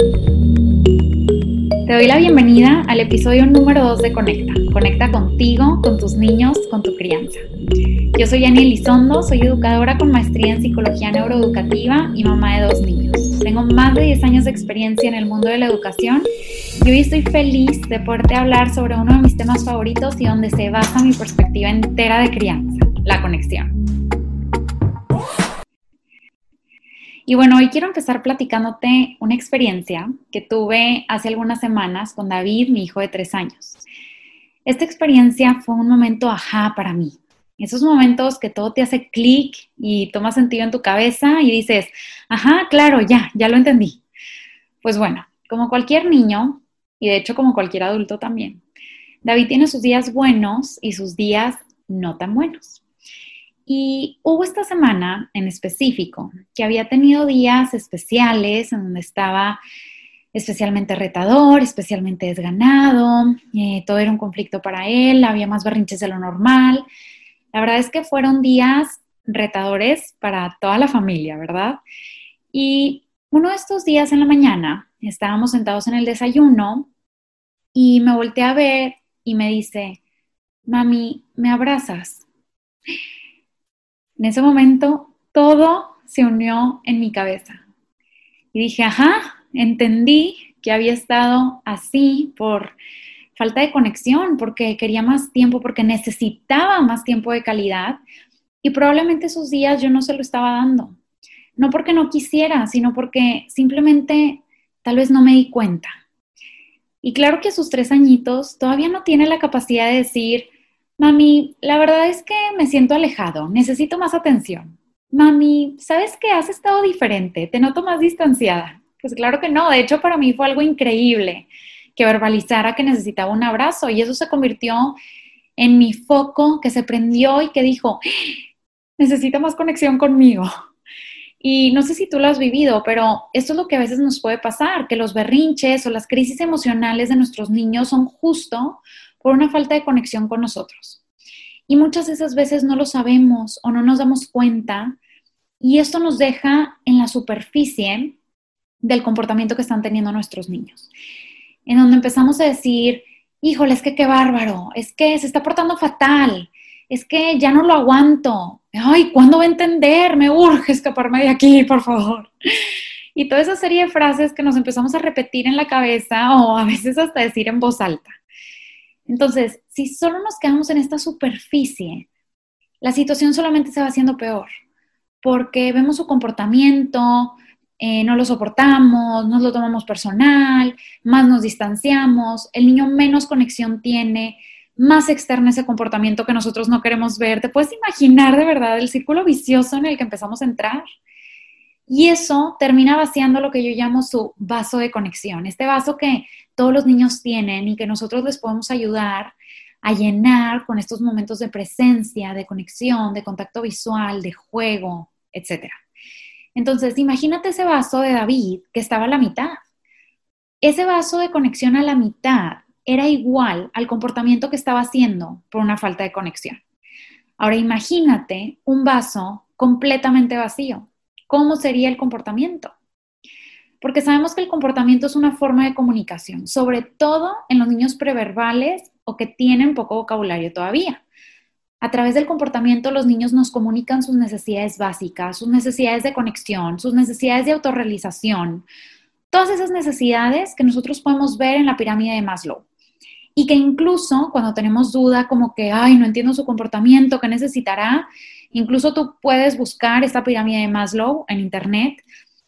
Te doy la bienvenida al episodio número 2 de Conecta. Conecta contigo, con tus niños, con tu crianza. Yo soy Ani Elizondo, soy educadora con maestría en psicología neuroeducativa y mamá de dos niños. Tengo más de 10 años de experiencia en el mundo de la educación y hoy estoy feliz de poderte hablar sobre uno de mis temas favoritos y donde se basa mi perspectiva entera de crianza, la conexión. Y bueno, hoy quiero empezar platicándote una experiencia que tuve hace algunas semanas con David, mi hijo de tres años. Esta experiencia fue un momento ajá para mí. Esos momentos que todo te hace clic y toma sentido en tu cabeza y dices, ajá, claro, ya, ya lo entendí. Pues bueno, como cualquier niño, y de hecho como cualquier adulto también, David tiene sus días buenos y sus días no tan buenos. Y hubo esta semana en específico que había tenido días especiales en donde estaba especialmente retador, especialmente desganado, eh, todo era un conflicto para él, había más berrinches de lo normal. La verdad es que fueron días retadores para toda la familia, ¿verdad? Y uno de estos días en la mañana estábamos sentados en el desayuno y me volteé a ver y me dice, mami, ¿me abrazas? En ese momento todo se unió en mi cabeza. Y dije, ajá, entendí que había estado así por falta de conexión, porque quería más tiempo, porque necesitaba más tiempo de calidad. Y probablemente esos días yo no se lo estaba dando. No porque no quisiera, sino porque simplemente tal vez no me di cuenta. Y claro que a sus tres añitos todavía no tiene la capacidad de decir, Mami, la verdad es que me siento alejado, necesito más atención. Mami, ¿sabes que has estado diferente? Te noto más distanciada. Pues claro que no, de hecho para mí fue algo increíble que verbalizara que necesitaba un abrazo y eso se convirtió en mi foco que se prendió y que dijo, necesita más conexión conmigo. Y no sé si tú lo has vivido, pero esto es lo que a veces nos puede pasar, que los berrinches o las crisis emocionales de nuestros niños son justo por una falta de conexión con nosotros. Y muchas de esas veces no lo sabemos o no nos damos cuenta y esto nos deja en la superficie del comportamiento que están teniendo nuestros niños. En donde empezamos a decir, híjole, es que qué bárbaro, es que se está portando fatal, es que ya no lo aguanto, ay, ¿cuándo va a entender? Me urge escaparme de aquí, por favor. Y toda esa serie de frases que nos empezamos a repetir en la cabeza o a veces hasta decir en voz alta. Entonces, si solo nos quedamos en esta superficie, la situación solamente se va haciendo peor, porque vemos su comportamiento, eh, no lo soportamos, nos lo tomamos personal, más nos distanciamos, el niño menos conexión tiene, más externa ese comportamiento que nosotros no queremos ver. ¿Te puedes imaginar de verdad el círculo vicioso en el que empezamos a entrar? Y eso termina vaciando lo que yo llamo su vaso de conexión, este vaso que todos los niños tienen y que nosotros les podemos ayudar a llenar con estos momentos de presencia, de conexión, de contacto visual, de juego, etc. Entonces, imagínate ese vaso de David que estaba a la mitad. Ese vaso de conexión a la mitad era igual al comportamiento que estaba haciendo por una falta de conexión. Ahora imagínate un vaso completamente vacío cómo sería el comportamiento. Porque sabemos que el comportamiento es una forma de comunicación, sobre todo en los niños preverbales o que tienen poco vocabulario todavía. A través del comportamiento los niños nos comunican sus necesidades básicas, sus necesidades de conexión, sus necesidades de autorrealización, todas esas necesidades que nosotros podemos ver en la pirámide de Maslow. Y que incluso cuando tenemos duda como que, ay, no entiendo su comportamiento, ¿qué necesitará? Incluso tú puedes buscar esta pirámide de Maslow en Internet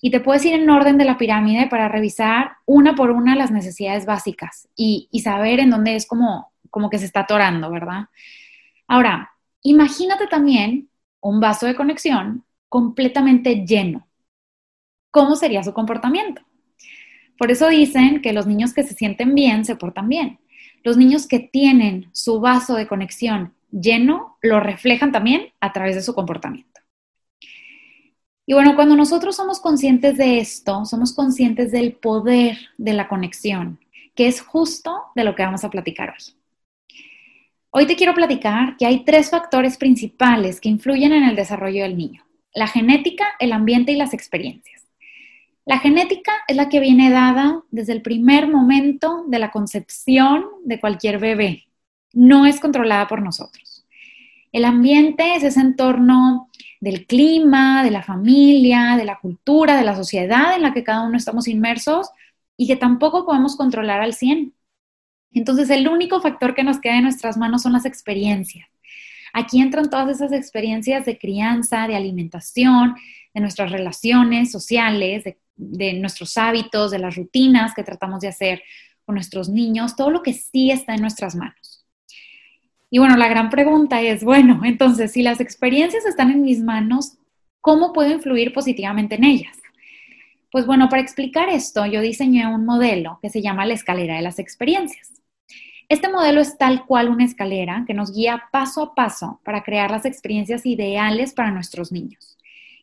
y te puedes ir en orden de la pirámide para revisar una por una las necesidades básicas y, saber en dónde es como, como que se está atorando, ¿verdad? Ahora, imagínate también un vaso de conexión completamente lleno. ¿Cómo sería su comportamiento? Por eso dicen que los niños que se sienten bien se portan bien. Los niños que tienen su vaso de conexión lleno lo reflejan también a través de su comportamiento. Y bueno, cuando nosotros somos conscientes de esto, somos conscientes del poder de la conexión, que es justo de lo que vamos a platicar hoy. Hoy te quiero platicar que hay tres factores principales que influyen en el desarrollo del niño. La genética, el ambiente y las experiencias. La genética es la que viene dada desde el primer momento de la concepción de cualquier bebé. No es controlada por nosotros. El ambiente es ese entorno del clima, de la familia, de la cultura, de la sociedad en la que cada uno estamos inmersos y que tampoco podemos controlar al 100. Entonces, el único factor que nos queda en nuestras manos son las experiencias. Aquí entran todas esas experiencias de crianza, de alimentación, de nuestras relaciones sociales, de, nuestros hábitos, de las rutinas que tratamos de hacer con nuestros niños, todo lo que sí está en nuestras manos. Y bueno, la gran pregunta es, bueno, entonces, si las experiencias están en mis manos, ¿cómo puedo influir positivamente en ellas? Pues bueno, para explicar esto, yo diseñé un modelo que se llama la escalera de las experiencias. Este modelo es tal cual una escalera que nos guía paso a paso para crear las experiencias ideales para nuestros niños.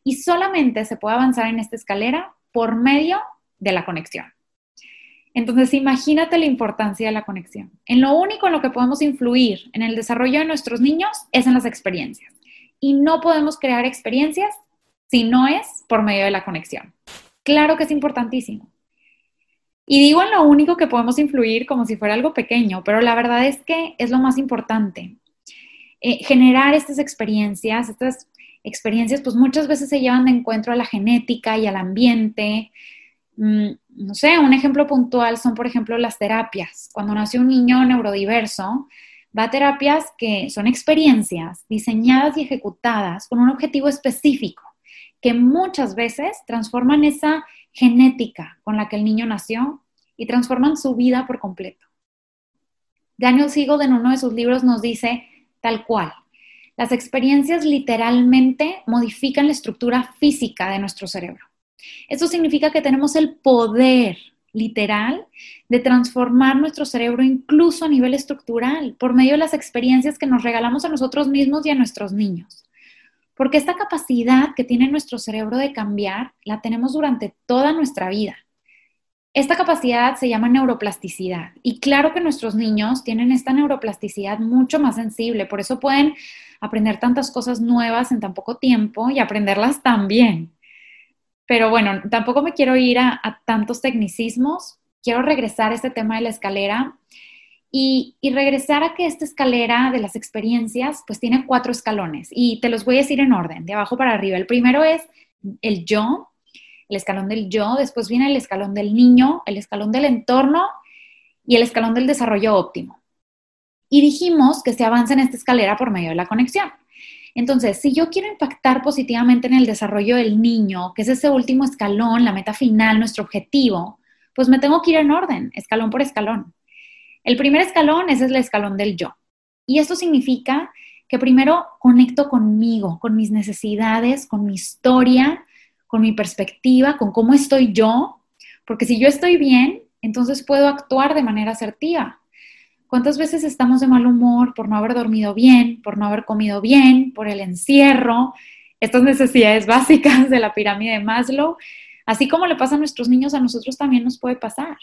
Y solamente se puede avanzar en esta escalera por medio de la conexión. Entonces, imagínate la importancia de la conexión. En lo único en lo que podemos influir en el desarrollo de nuestros niños es en las experiencias. Y no podemos crear experiencias si no es por medio de la conexión. Claro que es importantísimo. Y digo en lo único que podemos influir como si fuera algo pequeño, pero la verdad es que es lo más importante. Eh, generar estas experiencias, estas experiencias pues muchas veces se llevan de encuentro a la genética y al ambiente. Mm, no sé, un ejemplo puntual son por ejemplo las terapias. Cuando nace un niño neurodiverso, va a terapias que son experiencias diseñadas y ejecutadas con un objetivo específico, que muchas veces transforman esa genética con la que el niño nació y transforman su vida por completo. Daniel Siegel en uno de sus libros nos dice tal cual, las experiencias literalmente modifican la estructura física de nuestro cerebro. Esto significa que tenemos el poder literal de transformar nuestro cerebro incluso a nivel estructural por medio de las experiencias que nos regalamos a nosotros mismos y a nuestros niños. Porque esta capacidad que tiene nuestro cerebro de cambiar la tenemos durante toda nuestra vida. Esta capacidad se llama neuroplasticidad y claro que nuestros niños tienen esta neuroplasticidad mucho más sensible, por eso pueden aprender tantas cosas nuevas en tan poco tiempo y aprenderlas tan bien. Pero bueno, tampoco me quiero ir a, tantos tecnicismos, quiero regresar a este tema de la escalera y, regresar a que esta escalera de las experiencias pues tiene cuatro escalones y te los voy a decir en orden, de abajo para arriba. El primero es el yo, el escalón del yo, después viene el escalón del niño, el escalón del entorno y el escalón del desarrollo óptimo. Y dijimos que se avanza en esta escalera por medio de la conexión. Entonces, si yo quiero impactar positivamente en el desarrollo del niño, que es ese último escalón, la meta final, nuestro objetivo, pues me tengo que ir en orden, escalón por escalón. El primer escalón es el escalón del yo. Y esto significa que primero conecto conmigo, con mis necesidades, con mi historia, con mi perspectiva, con cómo estoy yo, porque si yo estoy bien, entonces puedo actuar de manera asertiva. ¿Cuántas veces estamos de mal humor por no haber dormido bien, por no haber comido bien, por el encierro, estas necesidades básicas de la pirámide de Maslow? Así como le pasa a nuestros niños, a nosotros también nos puede pasar.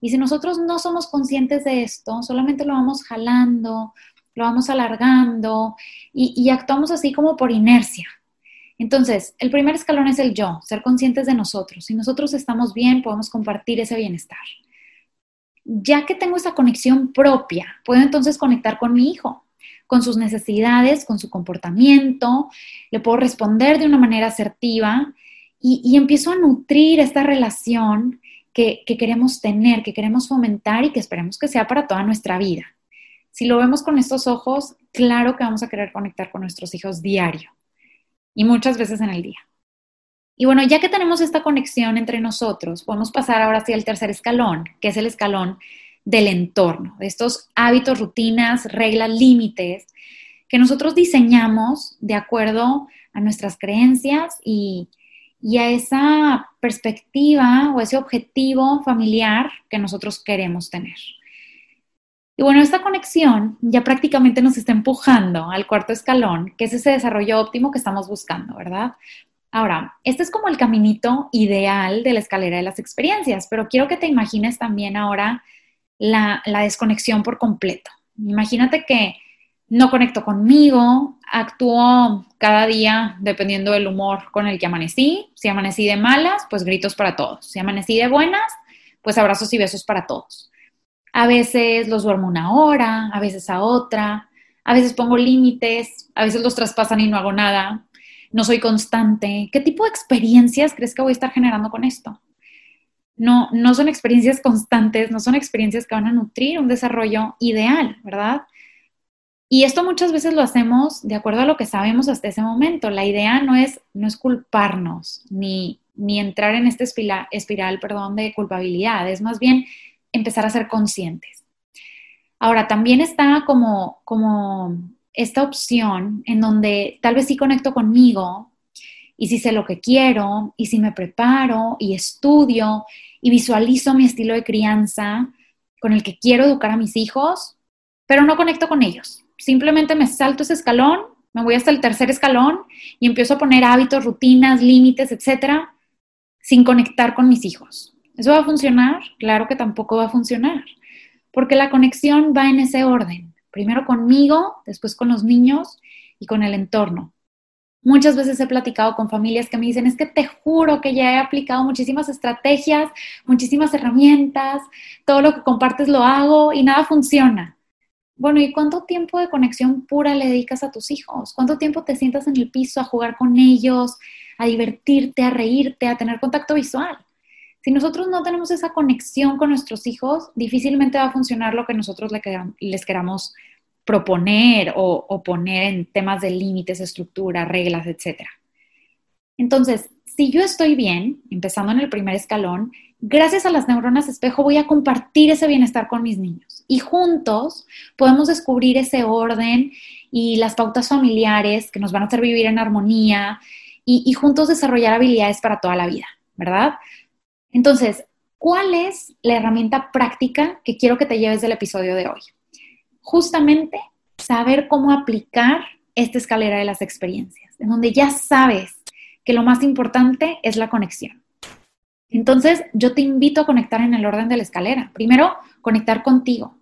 Y si nosotros no somos conscientes de esto, solamente lo vamos jalando, lo vamos alargando y, actuamos así como por inercia. Entonces, el primer escalón es el yo, ser conscientes de nosotros. Si nosotros estamos bien, podemos compartir ese bienestar. Ya que tengo esa conexión propia, puedo entonces conectar con mi hijo, con sus necesidades, con su comportamiento, le puedo responder de una manera asertiva y, y empiezo a nutrir esta relación que, queremos tener, que queremos fomentar y que esperemos que sea para toda nuestra vida. Si lo vemos con estos ojos, claro que vamos a querer conectar con nuestros hijos diario y muchas veces en el día. Y bueno, ya que tenemos esta conexión entre nosotros, podemos pasar ahora hacia el tercer escalón, que es el escalón del entorno, de estos hábitos, rutinas, reglas, límites que nosotros diseñamos de acuerdo a nuestras creencias y, y a esa perspectiva o ese objetivo familiar que nosotros queremos tener. Y bueno, esta conexión ya prácticamente nos está empujando al cuarto escalón, que es ese desarrollo óptimo que estamos buscando, ¿verdad? Ahora, este es como el caminito ideal de la escalera de las experiencias, pero quiero que te imagines también ahora la, desconexión por completo. Imagínate que no conecto conmigo, actúo cada día dependiendo del humor con el que amanecí. Si amanecí de malas, pues gritos para todos. Si amanecí de buenas, pues abrazos y besos para todos. A veces los duermo una hora, a veces a otra, a veces pongo límites, a veces los traspasan y no hago nada. No soy constante. ¿Qué tipo de experiencias crees que voy a estar generando con esto? No, no son experiencias constantes, no son experiencias que van a nutrir un desarrollo ideal, ¿verdad? Y esto muchas veces lo hacemos de acuerdo a lo que sabemos hasta ese momento. La idea no es, no es culparnos ni, ni entrar en esta espiral, espiral perdón, de culpabilidad, es más bien empezar a ser conscientes. Ahora, también está como, como esta opción en donde tal vez sí conecto conmigo y si sé lo que quiero y si me preparo y estudio y visualizo mi estilo de crianza con el que quiero educar a mis hijos, pero no conecto con ellos simplemente me salto ese escalón, me voy hasta el tercer escalón y empiezo a poner hábitos, rutinas, límites, etcétera, sin conectar con mis hijos. ¿Eso va a funcionar? Claro que tampoco va a funcionar, porque la conexión va en ese orden. Primero conmigo, después con los niños y con el entorno. Muchas veces he platicado con familias que me dicen, es que te juro que ya he aplicado muchísimas estrategias, muchísimas herramientas, todo lo que compartes lo hago y nada funciona. Bueno, ¿y cuánto tiempo de conexión pura le dedicas a tus hijos? ¿Cuánto tiempo te sientas en el piso a jugar con ellos, a divertirte, a reírte, a tener contacto visual? Si nosotros no tenemos esa conexión con nuestros hijos, difícilmente va a funcionar lo que nosotros les queramos proponer o, poner en temas de límites, estructura, reglas, etc. Entonces, si yo estoy bien, empezando en el primer escalón, gracias a las neuronas espejo voy a compartir ese bienestar con mis niños y juntos podemos descubrir ese orden y las pautas familiares que nos van a hacer vivir en armonía y, juntos desarrollar habilidades para toda la vida, ¿verdad? Entonces, ¿cuál es la herramienta práctica que quiero que te lleves del episodio de hoy? Justamente saber cómo aplicar esta escalera de las experiencias, en donde ya sabes que lo más importante es la conexión. Entonces, yo te invito a conectar en el orden de la escalera. Primero, conectar contigo.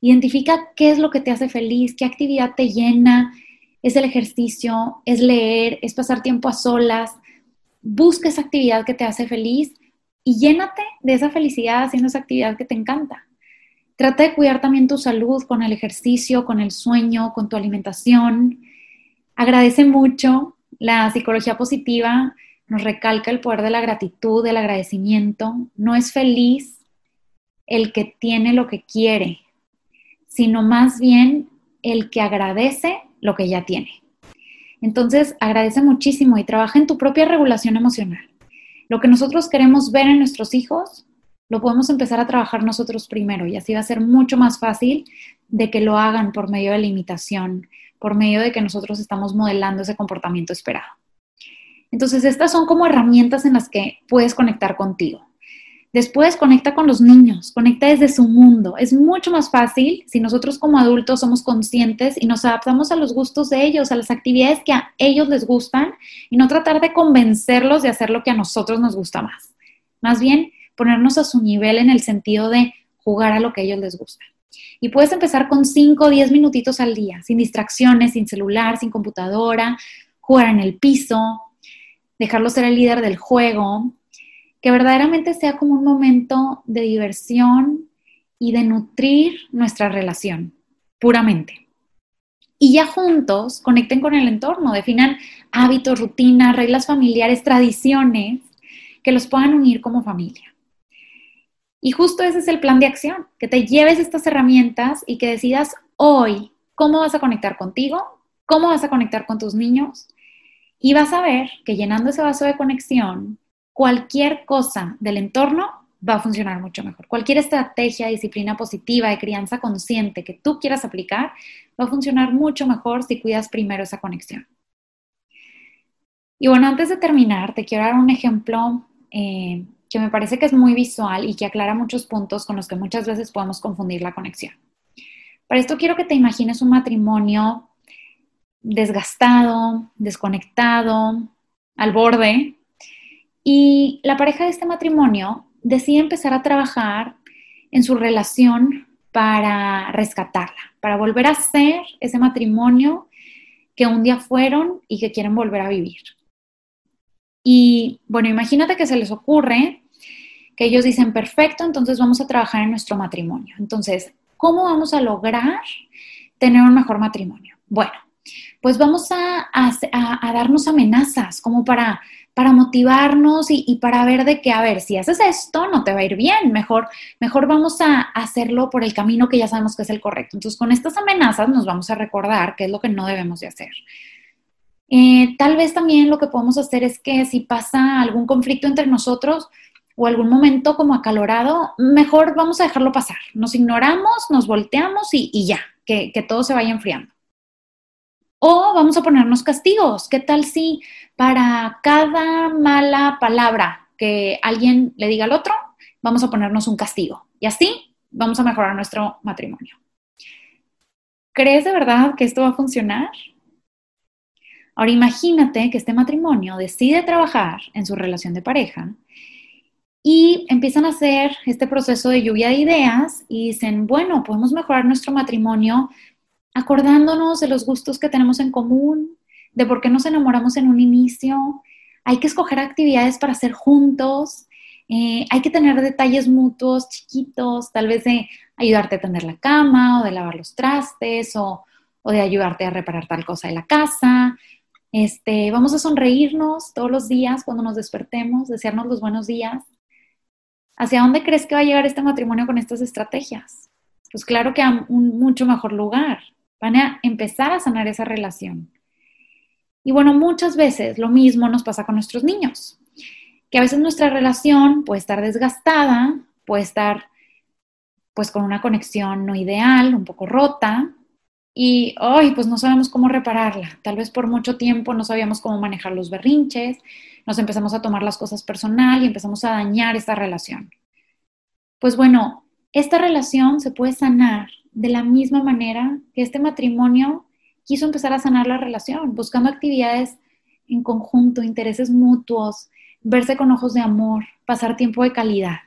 Identifica qué es lo que te hace feliz, qué actividad te llena. Es el ejercicio, es leer, es pasar tiempo a solas. Busca esa actividad que te hace feliz y llénate de esa felicidad haciendo esa actividad que te encanta. Trata de cuidar también tu salud con el ejercicio, con el sueño, con tu alimentación. Agradece mucho. La psicología positiva nos recalca el poder de la gratitud, del agradecimiento. No es feliz el que tiene lo que quiere, sino más bien el que agradece lo que ya tiene. Entonces, agradece muchísimo y trabaja en tu propia regulación emocional. Lo que nosotros queremos ver en nuestros hijos, lo podemos empezar a trabajar nosotros primero y así va a ser mucho más fácil de que lo hagan por medio de la imitación, por medio de que nosotros estamos modelando ese comportamiento esperado. Entonces, estas son como herramientas en las que puedes conectar contigo. Después conecta con los niños, conecta desde su mundo. Es mucho más fácil si nosotros como adultos somos conscientes y nos adaptamos a los gustos de ellos, a las actividades que a ellos les gustan y no tratar de convencerlos de hacer lo que a nosotros nos gusta más. Más bien, ponernos a su nivel en el sentido de jugar a lo que a ellos les gusta. Y puedes empezar con 5 o 10 minutitos al día, sin distracciones, sin celular, sin computadora, jugar en el piso, dejarlo ser el líder del juego, que verdaderamente sea como un momento de diversión y de nutrir nuestra relación, puramente. Y ya juntos conecten con el entorno, definan hábitos, rutinas, reglas familiares, tradiciones que los puedan unir como familia. Y justo ese es el plan de acción, que te lleves estas herramientas y que decidas hoy cómo vas a conectar contigo, cómo vas a conectar con tus niños y vas a ver que llenando ese vaso de conexión, cualquier cosa del entorno va a funcionar mucho mejor. Cualquier estrategia, disciplina positiva de crianza consciente que tú quieras aplicar va a funcionar mucho mejor si cuidas primero esa conexión. Y bueno, antes de terminar, te quiero dar un ejemplo eh, que me parece que es muy visual y que aclara muchos puntos con los que muchas veces podemos confundir la conexión. Para esto quiero que te imagines un matrimonio desgastado, desconectado, al borde. Y la pareja de este matrimonio decide empezar a trabajar en su relación para rescatarla, para volver a ser ese matrimonio que un día fueron y que quieren volver a vivir. Y bueno, imagínate que se les ocurre que ellos dicen, perfecto, entonces vamos a trabajar en nuestro matrimonio. Entonces, ¿cómo vamos a lograr tener un mejor matrimonio? Bueno, pues vamos a, darnos amenazas como para, para motivarnos y, para ver de que, a ver, si haces esto, no te va a ir bien, mejor, mejor vamos a hacerlo por el camino que ya sabemos que es el correcto. Entonces, con estas amenazas nos vamos a recordar qué es lo que no debemos de hacer. Eh, tal vez también lo que podemos hacer es que si pasa algún conflicto entre nosotros o algún momento como acalorado, mejor vamos a dejarlo pasar. Nos ignoramos, nos volteamos y, ya, que todo se vaya enfriando. O vamos a ponernos castigos. ¿Qué tal si para cada mala palabra que alguien le diga al otro, vamos a ponernos un castigo? Y así vamos a mejorar nuestro matrimonio. ¿Crees de verdad que esto va a funcionar? Ahora imagínate que este matrimonio decide trabajar en su relación de pareja y empiezan a hacer este proceso de lluvia de ideas y dicen, bueno, podemos mejorar nuestro matrimonio acordándonos de los gustos que tenemos en común, de por qué nos enamoramos en un inicio. Hay que escoger actividades para hacer juntos. Eh, hay que tener detalles mutuos chiquitos, tal vez de ayudarte a tender la cama o de lavar los trastes o, de ayudarte a reparar tal cosa de la casa este, vamos a sonreírnos todos los días cuando nos despertemos, desearnos los buenos días. ¿Hacia dónde crees que va a llegar este matrimonio con estas estrategias? Pues claro que a un mucho mejor lugar. Van a empezar a sanar esa relación. Y bueno, muchas veces lo mismo nos pasa con nuestros niños, que a veces nuestra relación puede estar desgastada, puede estar pues con una conexión no ideal, un poco rota, y hoy pues no sabemos cómo repararla. Tal vez por mucho tiempo no sabíamos cómo manejar los berrinches, nos empezamos a tomar las cosas personal y empezamos a dañar esta relación. Pues bueno, esta relación se puede sanar de la misma manera que este matrimonio quiso empezar a sanar la relación, buscando actividades en conjunto, intereses mutuos, verse con ojos de amor, pasar tiempo de calidad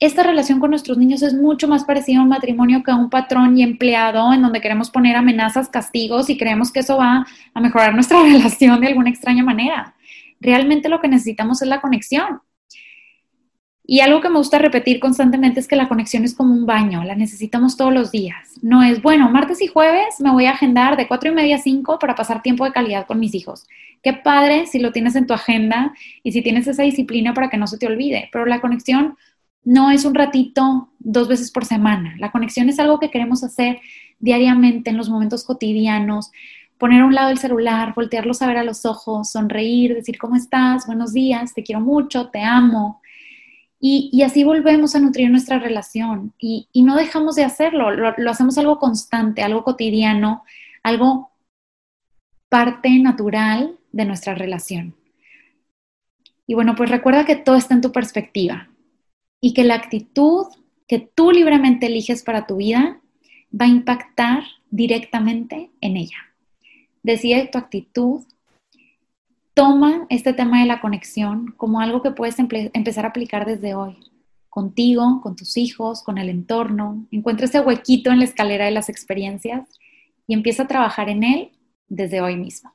esta relación con nuestros niños es mucho más parecida a un matrimonio que a un patrón y empleado en donde queremos poner amenazas, castigos y creemos que eso va a mejorar nuestra relación de alguna extraña manera. Realmente lo que necesitamos es la conexión. Y algo que me gusta repetir constantemente es que la conexión es como un baño, la necesitamos todos los días. No es, bueno, martes y jueves me voy a agendar de cuatro y media a cinco para pasar tiempo de calidad con mis hijos. Qué padre si lo tienes en tu agenda y si tienes esa disciplina para que no se te olvide, pero la conexión no es un ratito dos veces por semana. La conexión es algo que queremos hacer diariamente en los momentos cotidianos. Poner a un lado el celular, voltearlos a ver a los ojos, sonreír, decir cómo estás, buenos días, te quiero mucho, te amo. Y, así volvemos a nutrir nuestra relación y, no dejamos de hacerlo, lo, lo hacemos algo constante, algo cotidiano, algo parte natural de nuestra relación. Y bueno, pues recuerda que todo está en tu perspectiva y que la actitud que tú libremente eliges para tu vida va a impactar directamente en ella. Decide tu actitud, toma este tema de la conexión como algo que puedes empezar a aplicar desde hoy, contigo, con tus hijos, con el entorno. Encuentra ese huequito en la escalera de las experiencias y empieza a trabajar en él desde hoy mismo.